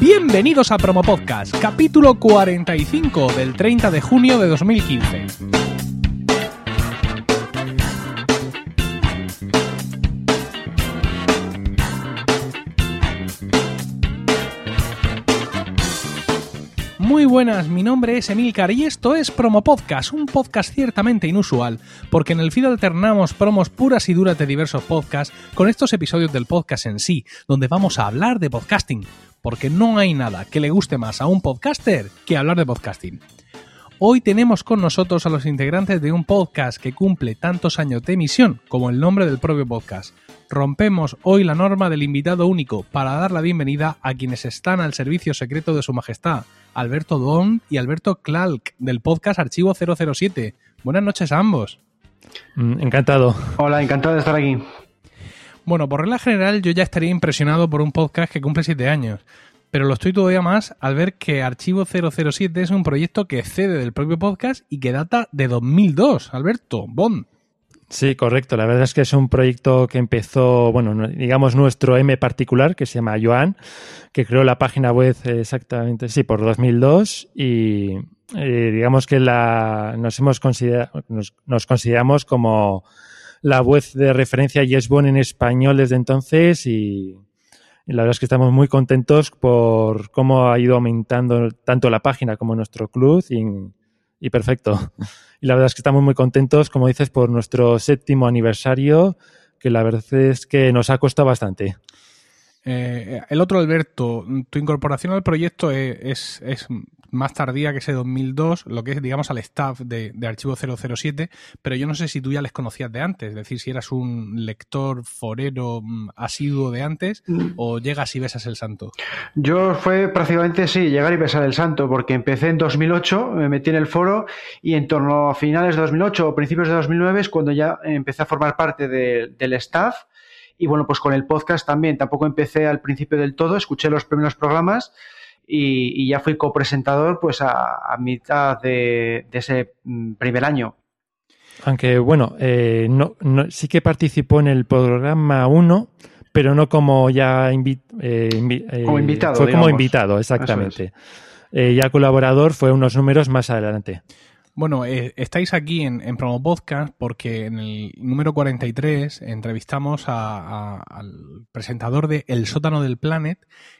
Bienvenidos a Promo Podcast, capítulo 45 del 30 de junio de 2015. Muy buenas, mi nombre es Emilcar y esto es Promo Podcast, un podcast ciertamente inusual, porque en el feed alternamos promos puras y duras de diversos podcasts con estos episodios del podcast en sí, donde vamos a hablar de podcasting, porque no hay nada que le guste más a un podcaster que hablar de podcasting. Hoy tenemos con nosotros a los integrantes de un podcast que cumple tantos años de emisión como el nombre del propio podcast. Rompemos hoy la norma del invitado único para dar la bienvenida a quienes están al servicio secreto de su majestad, Alberto Don y Alberto Clark del podcast Archivo 007. Buenas noches a ambos. Mm, encantado. Hola, encantado de estar aquí. Bueno, por regla general yo ya estaría impresionado por un podcast que cumple siete años, pero lo estoy todavía más al ver que Archivo 007 es un proyecto que excede del propio podcast y que data de 2002. Alberto, Bond. Sí, correcto. La verdad es que es un proyecto que empezó, bueno, digamos nuestro M particular, que se llama Joan, que creó la página web exactamente, sí, por 2002 y digamos que la, nos, hemos nos, nos consideramos como la web de referencia YesBon en español desde entonces y, la verdad es que estamos muy contentos por cómo ha ido aumentando tanto la página como nuestro club y, perfecto. Y la verdad es que estamos muy contentos, como dices, por nuestro séptimo aniversario, que la verdad es que nos ha costado bastante. Eh, el otro Alberto, tu incorporación al proyecto es más tardía que ese 2002, lo que es, digamos, al staff de, Archivo 007, pero yo no sé si tú ya les conocías de antes, es decir, si eras un lector forero mm, asiduo de antes o llegas y besas el santo. Yo fue prácticamente, sí, llegar y besar el santo, porque empecé en 2008, me metí en el foro y en torno a finales de 2008 o principios de 2009 es cuando ya empecé a formar parte del staff. Y bueno, pues con el podcast también, tampoco empecé al principio del todo, escuché los primeros programas y, ya fui copresentador pues a, mitad de, ese mm, primer año. Aunque bueno, eh, no, sí que participó en el programa 1, pero no como ya eh, eh, como invitado. Fue como invitado, exactamente. ya colaborador fue unos números más adelante. Bueno, eh, estáis aquí en, Promo Podcast porque en el número 43 entrevistamos al presentador de El sótano del Planet,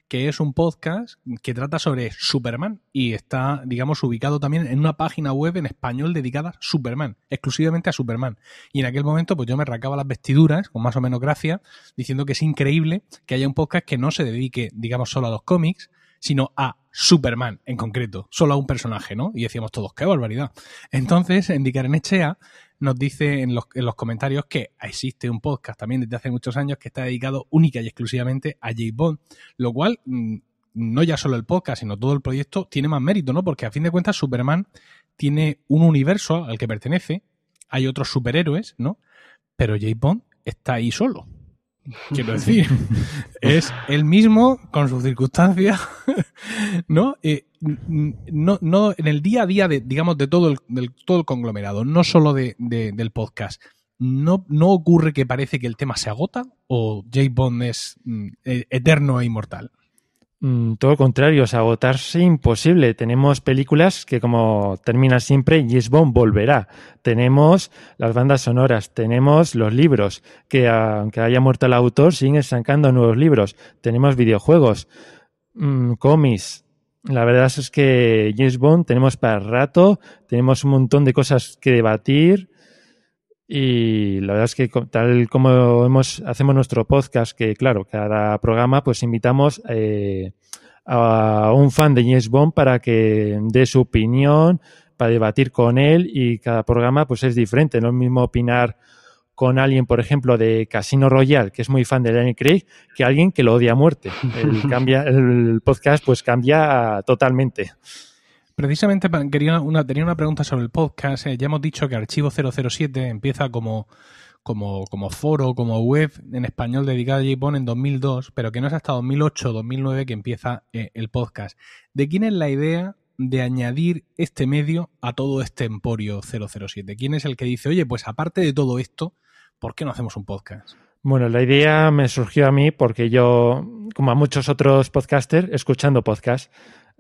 que es un podcast que trata sobre Superman y está, digamos, ubicado también en una página web en español dedicada a Superman, exclusivamente a Superman. Y en aquel momento, pues yo me racaba las vestiduras, con más o menos gracia, diciendo que es increíble que haya un podcast que no se dedique, digamos, solo a los cómics, sino a Superman en concreto, solo a un personaje, ¿no? Y decíamos todos, qué barbaridad. Entonces, en nos dice en los, en los, comentarios que existe un podcast también desde hace muchos años que está dedicado única y exclusivamente a J. Bond, lo cual mm, no ya solo el podcast, sino todo el proyecto tiene más mérito, ¿no? Porque a fin de cuentas Superman tiene un universo al que pertenece, hay otros superhéroes, ¿no? Pero J. Bond está ahí solo. Quiero decir, es el mismo con sus circunstancias, ¿no? Eh, no, no, en el día a día de, digamos, de todo el, del, todo el conglomerado, no solo de, del podcast, ¿no, ¿no ocurre que parece que el tema se agota o J. Bond es mm, e, eterno e inmortal? Mm, todo lo contrario, es agotarse imposible. Tenemos películas que, como termina siempre, James Bond volverá. Tenemos las bandas sonoras, tenemos los libros, que aunque haya muerto el autor, siguen sacando nuevos libros. Tenemos videojuegos, mm, cómics. La verdad es que James Bond tenemos para rato, tenemos un montón de cosas que debatir y la verdad es que tal como hemos, hacemos nuestro podcast, que claro, cada programa pues invitamos eh, a un fan de James Bond para que dé su opinión, para debatir con él y cada programa pues es diferente. No es lo mismo opinar con alguien, por ejemplo, de Casino Royale, que es muy fan de Daniel Craig, que alguien que lo odia a muerte. El, cambia, el podcast pues cambia totalmente. Precisamente quería una, tenía una pregunta sobre el podcast. Eh, ya hemos dicho que Archivo 007 empieza como, como, como foro, como web en español dedicada a J. en 2002, pero que no es hasta 2008 2009 que empieza eh, el podcast. ¿De quién es la idea de añadir este medio a todo este emporio 007? ¿Quién es el que dice, oye, pues aparte de todo esto, ¿por qué no hacemos un podcast? Bueno, la idea me surgió a mí porque yo, como a muchos otros podcasters, escuchando podcasts.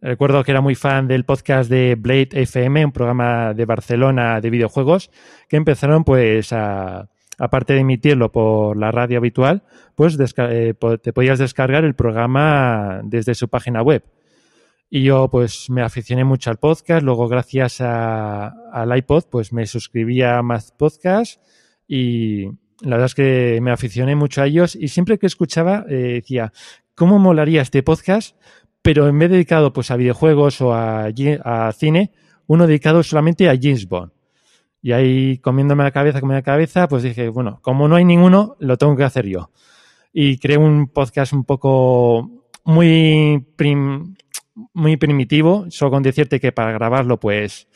Recuerdo que era muy fan del podcast de Blade FM, un programa de Barcelona de videojuegos, que empezaron pues a, aparte de emitirlo por la radio habitual, pues eh, te podías descargar el programa desde su página web. Y yo pues me aficioné mucho al podcast, luego gracias al iPod pues me suscribí a más podcasts y, la verdad es que me aficioné mucho a ellos y siempre que escuchaba eh, decía, ¿cómo molaría este podcast? Pero en vez dedicado pues a videojuegos o a, cine, uno dedicado solamente a James Bond. Y ahí comiéndome la cabeza, comiendo la cabeza, pues dije, bueno, como no hay ninguno, lo tengo que hacer yo. Y creé un podcast un poco muy, muy primitivo, solo con decirte que para grabarlo, pues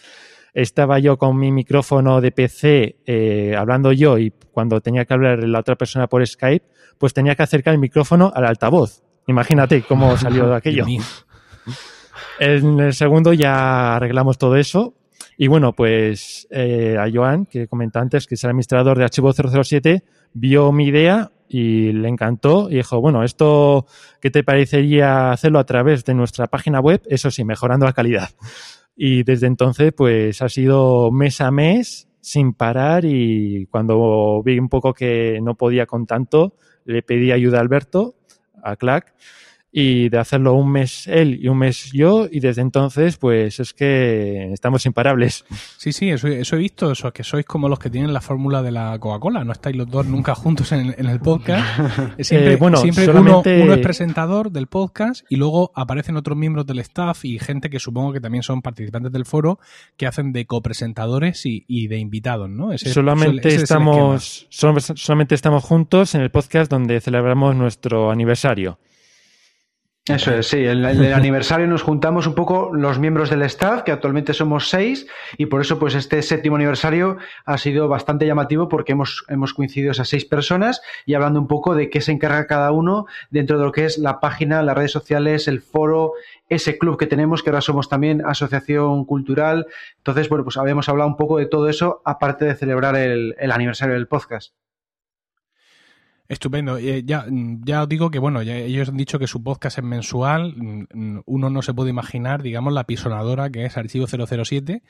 estaba yo con mi micrófono de PC eh, hablando yo y cuando tenía que hablar la otra persona por Skype, pues tenía que acercar el micrófono al altavoz. Imagínate cómo salió de aquello. En el segundo ya arreglamos todo eso. Y bueno, pues eh, a Joan, que comentaba antes que es el administrador de Archivo 007, vio mi idea y le encantó y dijo, bueno, esto, ¿qué te parecería hacerlo a través de nuestra página web? Eso sí, mejorando la calidad. Y desde entonces, pues ha sido mes a mes sin parar y cuando vi un poco que no podía con tanto, le pedí ayuda a Alberto, a Clack, y de hacerlo un mes él y un mes yo y desde entonces pues es que estamos imparables. Sí, sí, eso, he visto, eso, que sois como los que tienen la fórmula de la Coca-Cola, no estáis los dos nunca juntos en, el podcast. Siempre, eh, bueno, siempre uno, es presentador del podcast y luego aparecen otros miembros del staff y gente que supongo que también son participantes del foro que hacen de copresentadores y, y de invitados, ¿no? solamente, estamos, solamente estamos juntos en el podcast donde celebramos nuestro aniversario. Eso es, sí. En el, aniversario nos juntamos un poco los miembros del staff, que actualmente somos seis, y por eso, pues, este séptimo aniversario ha sido bastante llamativo porque hemos, hemos coincidido esas seis personas y hablando un poco de qué se encarga cada uno dentro de lo que es la página, las redes sociales, el foro, ese club que tenemos, que ahora somos también asociación cultural. Entonces, bueno, pues habíamos hablado un poco de todo eso, aparte de celebrar el aniversario del podcast. Estupendo. Eh, ya, ya os digo que, bueno, ya ellos han dicho que su podcast es mensual. Mm, uno no se puede imaginar, digamos, la pisonadora que es Archivo 007,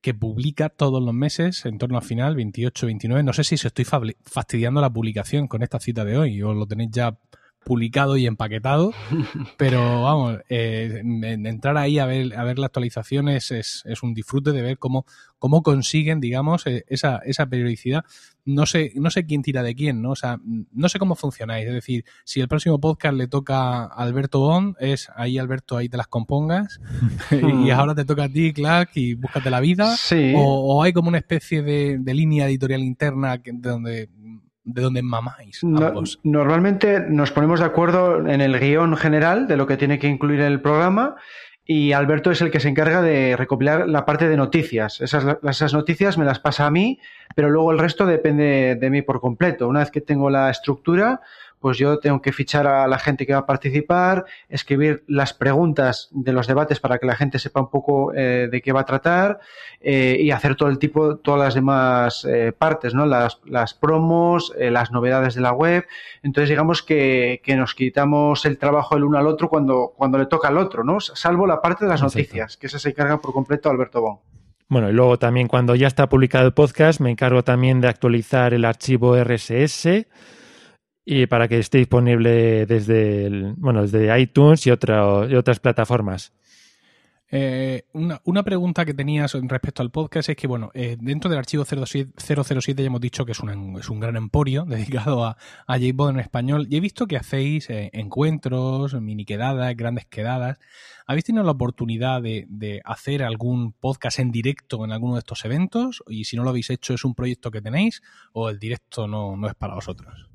que publica todos los meses, en torno al final, 28, 29. No sé si se estoy fastidiando la publicación con esta cita de hoy o lo tenéis ya publicado y empaquetado, pero vamos, eh, entrar ahí a ver, a ver las actualizaciones es, es, un disfrute de ver cómo, cómo consiguen, digamos, eh, esa, esa periodicidad. No sé, no sé quién tira de quién, ¿no? O sea, no sé cómo funcionáis. Es decir, si el próximo podcast le toca a Alberto Bond, es ahí, Alberto, ahí te las compongas, y ahora te toca a ti, Clark, y búscate la vida. O, hay como una especie de, de línea editorial interna que, donde de dónde mamáis normalmente nos ponemos de acuerdo en el guion general de lo que tiene que incluir el programa y Alberto es el que se encarga de recopilar la parte de noticias. Esas, esas noticias me las pasa a mí, pero luego el resto depende de mí por completo. Una vez que tengo la estructura, pues yo tengo que fichar a la gente que va a participar, escribir las preguntas de los debates para que la gente sepa un poco eh, de qué va a tratar eh, y hacer todo el tipo, todas las demás eh, partes, ¿no? Las, las promos, las novedades de la web. Entonces, digamos que, que, nos quitamos el trabajo el uno al otro cuando, cuando le toca al otro, ¿no? Salvo la parte de las noticias, que esa se encarga por completo Alberto Bon. Bueno, y luego también cuando ya está publicado el podcast, me encargo también de actualizar el archivo RSS y para que esté disponible desde, bueno, desde iTunes y, y otras plataformas. Eh, una, una, pregunta que tenías respecto al podcast es que, bueno, eh, dentro del archivo 007, ya hemos dicho que es un, es un gran emporio dedicado a, a J-Bond en español y he visto que hacéis eh, encuentros, mini quedadas, grandes quedadas. ¿Habéis tenido la oportunidad de, de, hacer algún podcast en directo en alguno de estos eventos? Y si no lo habéis hecho, ¿es un proyecto que tenéis o el directo no, no es para vosotros?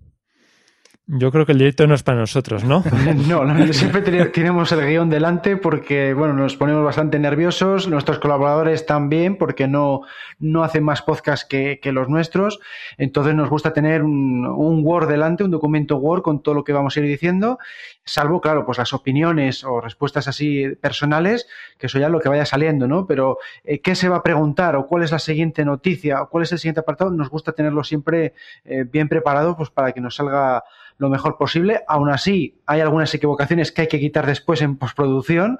Yo creo que el directo no es para nosotros, ¿no? no, siempre tenemos el guion delante porque, bueno, nos ponemos bastante nerviosos, nuestros colaboradores también porque no, no hacen más podcast que, los nuestros, entonces nos gusta tener un, Word delante, un documento Word con todo lo que vamos a ir diciendo, salvo, claro, pues las opiniones o respuestas así personales, que eso ya es lo que vaya saliendo, ¿no? Pero, eh, ¿qué se va a preguntar o cuál es la siguiente noticia o cuál es el siguiente apartado? Nos gusta tenerlo siempre eh, bien preparado, pues para que nos salga lo mejor posible. Aún así, hay algunas equivocaciones que hay que quitar después en postproducción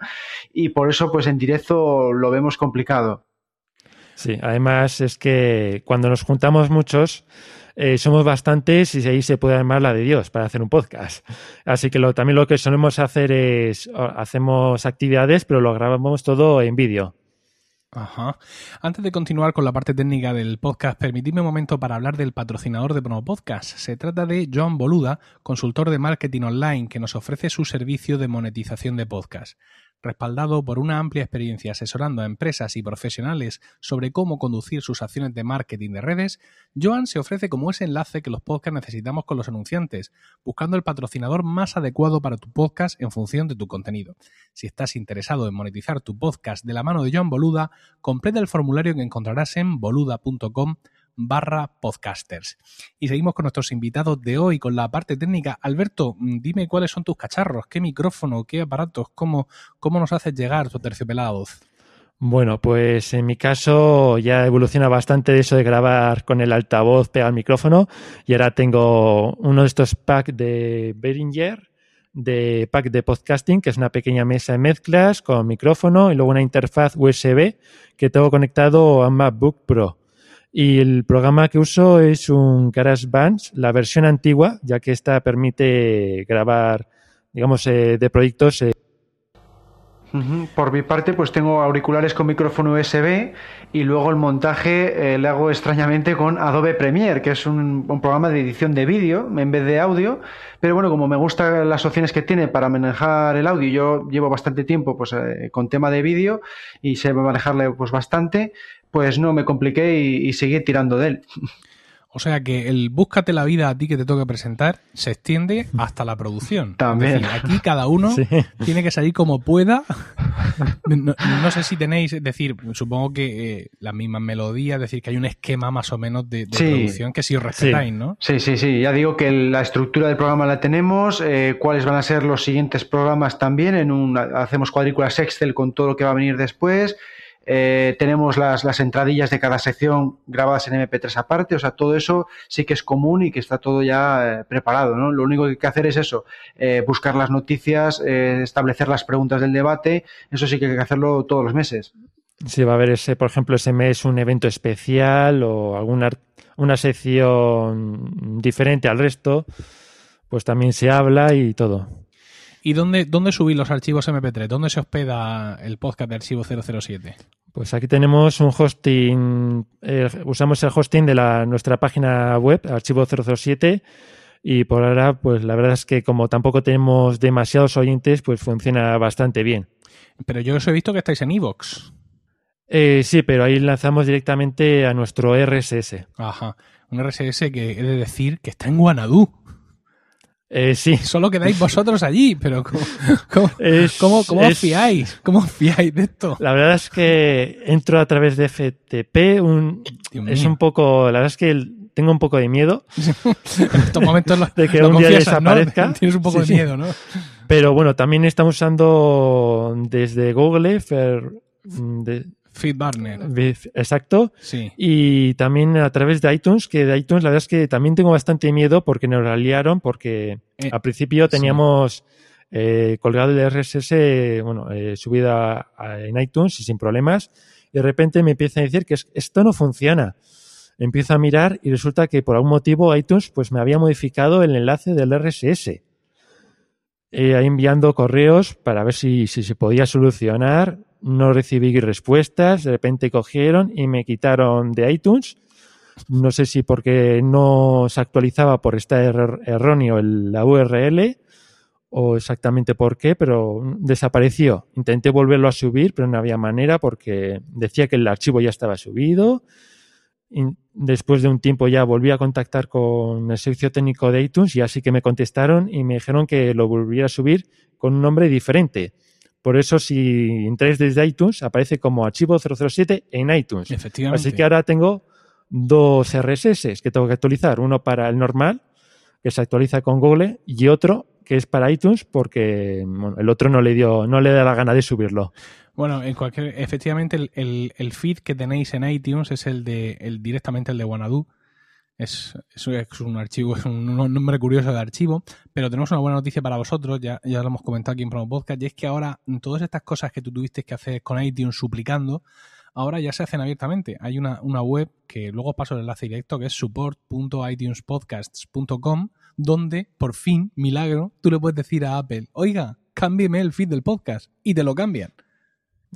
y por eso, pues en directo lo vemos complicado. Sí, además es que cuando nos juntamos muchos, eh, somos bastantes y ahí se puede armar la de Dios para hacer un podcast. Así que también lo que solemos hacer es, hacemos actividades, pero lo grabamos todo en vídeo. Ajá. Antes de continuar con la parte técnica del podcast, permitidme un momento para hablar del patrocinador de Promo Podcast. Se trata de Joan Boluda, consultor de marketing online, que nos ofrece su servicio de monetización de podcast respaldado por una amplia experiencia asesorando a empresas y profesionales sobre cómo conducir sus acciones de marketing de redes, Joan se ofrece como ese enlace que los podcasts necesitamos con los anunciantes, buscando el patrocinador más adecuado para tu podcast en función de tu contenido. Si estás interesado en monetizar tu podcast de la mano de Joan Boluda, completa el formulario que encontrarás en boluda.com barra podcasters. Y seguimos con nuestros invitados de hoy, con la parte técnica. Alberto, mm, dime cuáles son tus cacharros, qué micrófono, qué aparatos, cómo, cómo nos haces llegar tu terciopelada voz. Bueno, pues en mi caso ya evoluciona bastante eso de grabar con el altavoz pegado al micrófono y ahora tengo uno de estos packs de Behringer de pack de podcasting, que es una pequeña mesa de mezclas con micrófono y luego una interfaz USB que tengo conectado a MacBook Pro. Y el programa que uso es un GarageBand, la versión antigua, ya que esta permite grabar, digamos, eh, de proyectos. Eh. Por mi parte, pues tengo auriculares con micrófono USB y luego el montaje eh, le hago extrañamente con Adobe Premiere, que es un, programa de edición de vídeo en vez de audio. Pero bueno, como me gustan las opciones que tiene para manejar el audio, yo llevo bastante tiempo pues, con tema de vídeo y sé manejarle pues bastante, pues no me compliqué y, seguí tirando de él. O sea que el búscate la vida a ti que te toque presentar se extiende hasta la producción. También. aquí cada uno tiene que salir como pueda. No, sé si tenéis, es decir, supongo que eh, las mismas melodías, es decir, que hay un esquema más o menos de, producción que si os respetáis, ¿no? Sí, sí, sí. Ya digo que la estructura del programa la tenemos, eh, cuáles van a ser los siguientes programas también. En un, hacemos cuadrículas Excel con todo lo que va a venir después eh, tenemos las, las, entradillas de cada sección grabadas en MP3 aparte, o sea, todo eso sí que es común y que está todo ya eh, preparado, ¿no? Lo único que hay que hacer es eso, eh, buscar las noticias, establecer las preguntas del debate, eso sí que hay que hacerlo todos los meses. Si va a haber ese, por ejemplo, ese mes un evento especial o alguna una sección diferente al resto, pues también se habla y todo. ¿Y dónde, dónde subir los archivos MP3? ¿Dónde se hospeda el podcast de Archivo 007? Pues aquí tenemos un hosting, eh, usamos el hosting de la, nuestra página web, Archivo 007, y por ahora, pues la verdad es que como tampoco tenemos demasiados oyentes, pues funciona bastante bien. Pero yo os he visto que estáis en Evox. Eh, sí, pero ahí lanzamos directamente a nuestro RSS. Ajá, un RSS que he de decir que está en Guanadu. Eh, sí. Solo quedáis vosotros allí, pero ¿cómo, cómo, fiáis? ¿Cómo fiáis de esto? La verdad es que entro a través de FTP, un, es un poco, la verdad es que tengo un poco de miedo en estos momentos de que un día desaparezca. Tienes un poco de miedo, ¿no? Pero bueno, también estamos usando desde Google, de, Feedburner. Exacto. Sí. Y también a través de iTunes, que de iTunes la verdad es que también tengo bastante miedo porque nos la liaron, porque eh, al principio teníamos eh, colgado el RSS, bueno, eh, subido en iTunes y sin problemas, y de repente me empieza a decir que esto no funciona. Empiezo a mirar y resulta que por algún motivo iTunes pues me había modificado el enlace del RSS. ahí enviando correos para ver si, si se podía solucionar no recibí respuestas, de repente cogieron y me quitaron de iTunes. No sé si porque no se actualizaba por estar erróneo la URL o exactamente por qué, pero desapareció. Intenté volverlo a subir, pero no había manera porque decía que el archivo ya estaba subido después de un tiempo ya volví a contactar con el servicio técnico de iTunes y así que me contestaron y me dijeron que lo volviera a subir con un nombre diferente. Por eso, si entráis desde iTunes, aparece como archivo 007 en iTunes. Efectivamente. Así que ahora tengo dos RSS que tengo que actualizar. Uno para el normal, que se actualiza con Google, y otro que es para iTunes porque el otro no le dio, no le da la gana de subirlo. Bueno, en cualquier, efectivamente el, el, feed que tenéis en iTunes es el de el, directamente el de Wanadu. Es, es, es, un archivo, es un, nombre curioso de archivo, pero tenemos una buena noticia para vosotros, ya, ya lo hemos comentado aquí en Promo Podcast, y es que ahora todas estas cosas que tú tuviste que hacer con iTunes suplicando, ahora ya se hacen abiertamente. Hay una, una web que luego paso el enlace directo, que es support.itunespodcasts.com, donde por fin, milagro, tú le puedes decir a Apple, oiga, cámbieme el feed del podcast, y te lo cambian.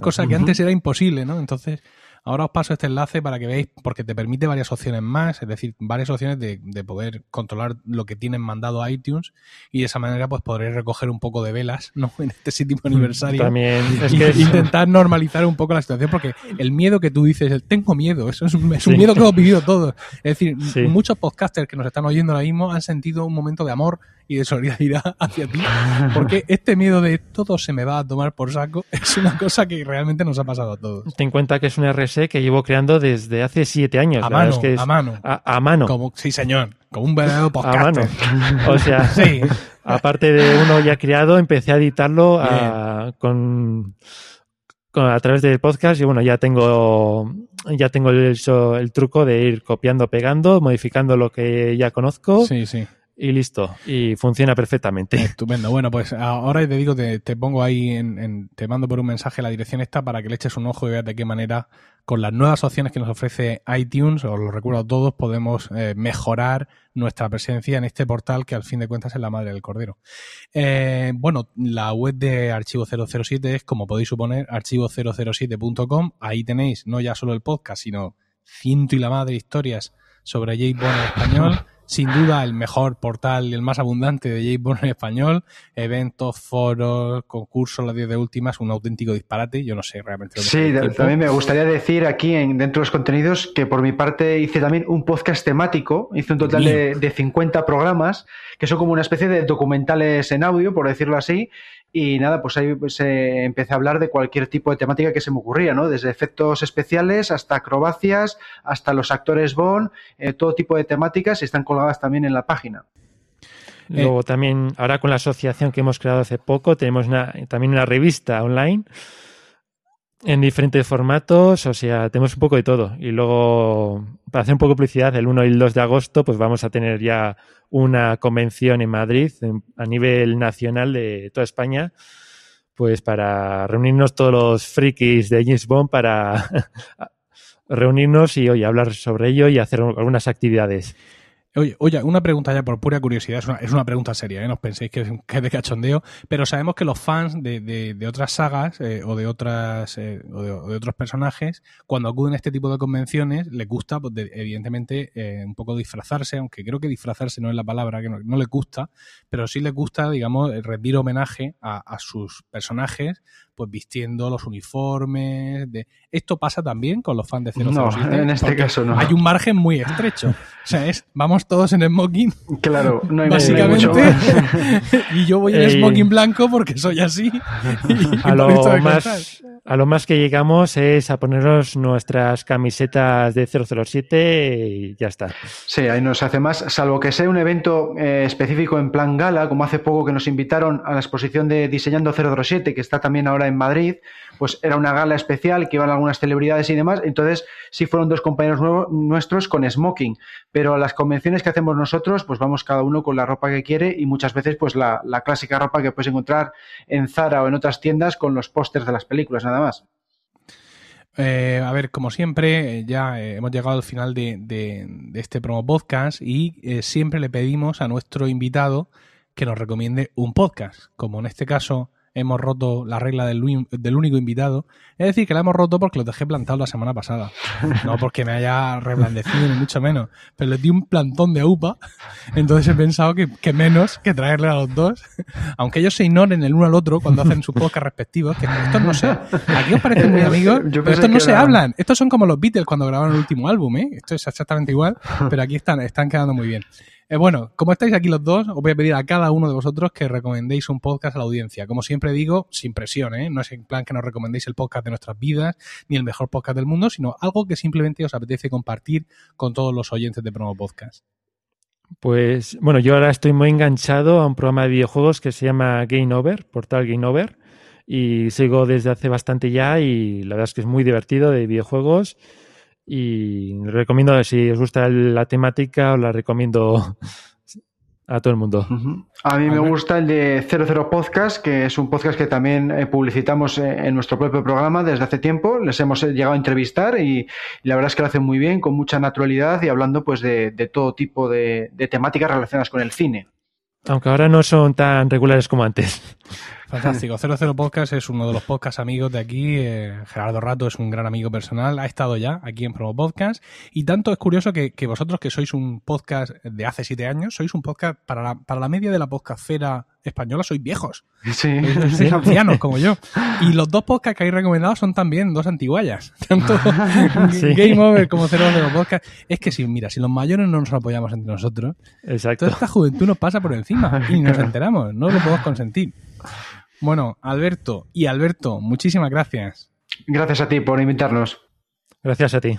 Cosa que antes era imposible, ¿no? Entonces, Ahora os paso este enlace para que veáis, porque te permite varias opciones más, es decir, varias opciones de, poder controlar lo que tienen mandado a iTunes y de esa manera pues podréis recoger un poco de velas ¿no? en este séptimo aniversario. También es que intentar normalizar un poco la situación, porque el miedo que tú dices, el tengo miedo, eso es un, miedo que hemos vivido todos. Es decir, muchos podcasters que nos están oyendo ahora mismo han sentido un momento de amor y de solidaridad hacia ti, porque este miedo de todo se me va a tomar por saco es una cosa que realmente nos ha pasado a todos. Ten en cuenta que es un RS que llevo creando desde hace siete años. A mano, a mano. A, mano. Como, sí, señor. Como un verdadero podcast. A mano. O sea, sí. aparte de uno ya creado, empecé a editarlo con, a través del podcast y bueno, ya tengo ya tengo el, el truco de ir copiando, pegando, modificando lo que ya conozco. Sí, sí y listo. Y funciona perfectamente. Estupendo. Bueno, pues ahora te digo, te, te pongo ahí, en, te mando por un mensaje la dirección esta para que le eches un ojo y veas de qué manera, con las nuevas opciones que nos ofrece iTunes, os lo recuerdo a todos, podemos eh, mejorar nuestra presencia en este portal que al fin de cuentas es la madre del cordero. Eh, bueno, la web de Archivo 007 es, como podéis suponer, archivo007.com. Ahí tenéis no ya solo el podcast, sino ciento y la madre historias sobre James Bond en español sin duda el mejor portal y el más abundante de Bond en español. Eventos, foros, concursos, las 10 de últimas, un auténtico disparate. Yo no sé realmente. Sí, también me gustaría decir aquí en, dentro de los contenidos que por mi parte hice también un podcast temático. Hice un total de, de 50 programas que son como una especie de documentales en audio, por decirlo así, y nada, pues ahí pues, eh, empecé a hablar de cualquier tipo de temática que se me ocurría, ¿no? Desde efectos especiales hasta acrobacias, hasta los actores Bond, eh, todo tipo de temáticas están colgadas también en la página. Luego también, ahora con la asociación que hemos creado hace poco, tenemos también una revista online en diferentes formatos, o sea, tenemos un poco de todo. Y luego, para hacer un poco de publicidad, el 1 y el 2 de agosto, pues vamos a tener ya una convención en Madrid a nivel nacional de toda España, pues para reunirnos todos los frikis de James Bond para reunirnos y hoy hablar sobre ello y hacer algunas actividades. Oye, oye, una pregunta ya por pura curiosidad, es una, pregunta seria, ¿eh? no os penséis que es, de cachondeo, pero sabemos que los fans de, de, otras sagas eh, o, de otras, eh, o, de, otros personajes, cuando acuden a este tipo de convenciones, les gusta, pues, evidentemente, eh, un poco disfrazarse, aunque creo que disfrazarse no es la palabra, que no, no les gusta, pero sí les gusta, digamos, rendir homenaje a, a sus personajes pues vistiendo los uniformes. De... Esto pasa también con los fans de 007. No, en este caso no. Hay un margen muy estrecho. O sea, es, vamos todos en smoking. Claro, no hay Básicamente. y yo voy en smoking blanco porque soy así. a, lo más, a lo más que llegamos es a ponernos nuestras camisetas de 007 y ya está. Sí, ahí no se hace más, salvo que sea un evento eh, específico en plan gala, como hace poco que nos invitaron a la exposición de Diseñando 007, que está también ahora en Madrid, pues era una gala especial que iban algunas celebridades y demás, entonces sí fueron dos compañeros nuestros con smoking, pero las convenciones que hacemos nosotros, pues vamos cada uno con la ropa que quiere y muchas veces pues la, clásica ropa que puedes encontrar en Zara o en otras tiendas con los pósters de las películas, nada más. Eh, a ver, como siempre, ya eh, hemos llegado al final de, este promo podcast y eh, siempre le pedimos a nuestro invitado que nos recomiende un podcast, como en este caso hemos roto la regla del, del, único invitado. Es decir, que la hemos roto porque los dejé plantados la semana pasada. No porque me haya reblandecido, ni mucho menos. Pero les di un plantón de UPA. Entonces he pensado que, que, menos que traerle a los dos. Aunque ellos se ignoren el uno al otro cuando hacen sus podcast respectivos. Que estos no sé. Aquí os parecen muy amigos, pero estos no se hablan. Estos son como los Beatles cuando grabaron el último álbum, ¿eh? Esto es exactamente igual, pero aquí están, están quedando muy bien. Eh, bueno, como estáis aquí los dos, os voy a pedir a cada uno de vosotros que recomendéis un podcast a la audiencia. Como siempre digo, sin presión, ¿eh? No es en plan que nos recomendéis el podcast de nuestras vidas, ni el mejor podcast del mundo, sino algo que simplemente os apetece compartir con todos los oyentes de Promo Podcast. Pues bueno, yo ahora estoy muy enganchado a un programa de videojuegos que se llama Game Over, portal Game Over, y sigo desde hace bastante ya y la verdad es que es muy divertido de videojuegos y recomiendo, si os gusta la temática, os la recomiendo a todo el mundo. A mí me gusta el de 00 Podcast, que es un podcast que también eh, publicitamos eh, en nuestro propio programa desde hace tiempo. Les hemos eh, llegado a entrevistar y, la verdad es que lo hacen muy bien, con mucha naturalidad y hablando pues de, todo tipo de, de temáticas relacionadas con el cine. Aunque ahora no son tan regulares como antes. Fantástico. 00 Podcast es uno de los podcast amigos de aquí. Eh, Gerardo Rato es un gran amigo personal. Ha estado ya aquí en Promo Podcast. Y tanto es curioso que, vosotros, que sois un podcast de hace siete años, sois un podcast para la, para la media de la podcastfera española, sois viejos. Sí. Sois, ancianos como yo. Y los dos podcasts que habéis recomendado son también dos antiguallas. Tanto Game Over como 00 Podcast. Es que si, mira, si los mayores no nos apoyamos entre nosotros, Exacto. toda esta juventud nos pasa por encima y nos enteramos. No lo podemos consentir. Bueno, Alberto y Alberto, muchísimas gracias. Gracias a ti por invitarnos. Gracias a ti.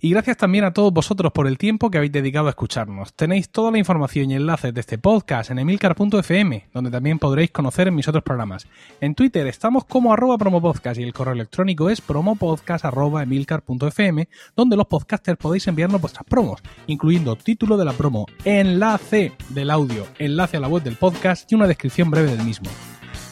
Y gracias también a todos vosotros por el tiempo que habéis dedicado a escucharnos. Tenéis toda la información y enlaces de este podcast en emilcar.fm, donde también podréis conocer mis otros programas. En Twitter estamos como arroba promopodcast y el correo electrónico es promopodcast.emilcar.fm, donde los podcasters podéis enviarnos vuestras promos, incluyendo título de la promo, enlace del audio, enlace a la web del podcast y una descripción breve del mismo.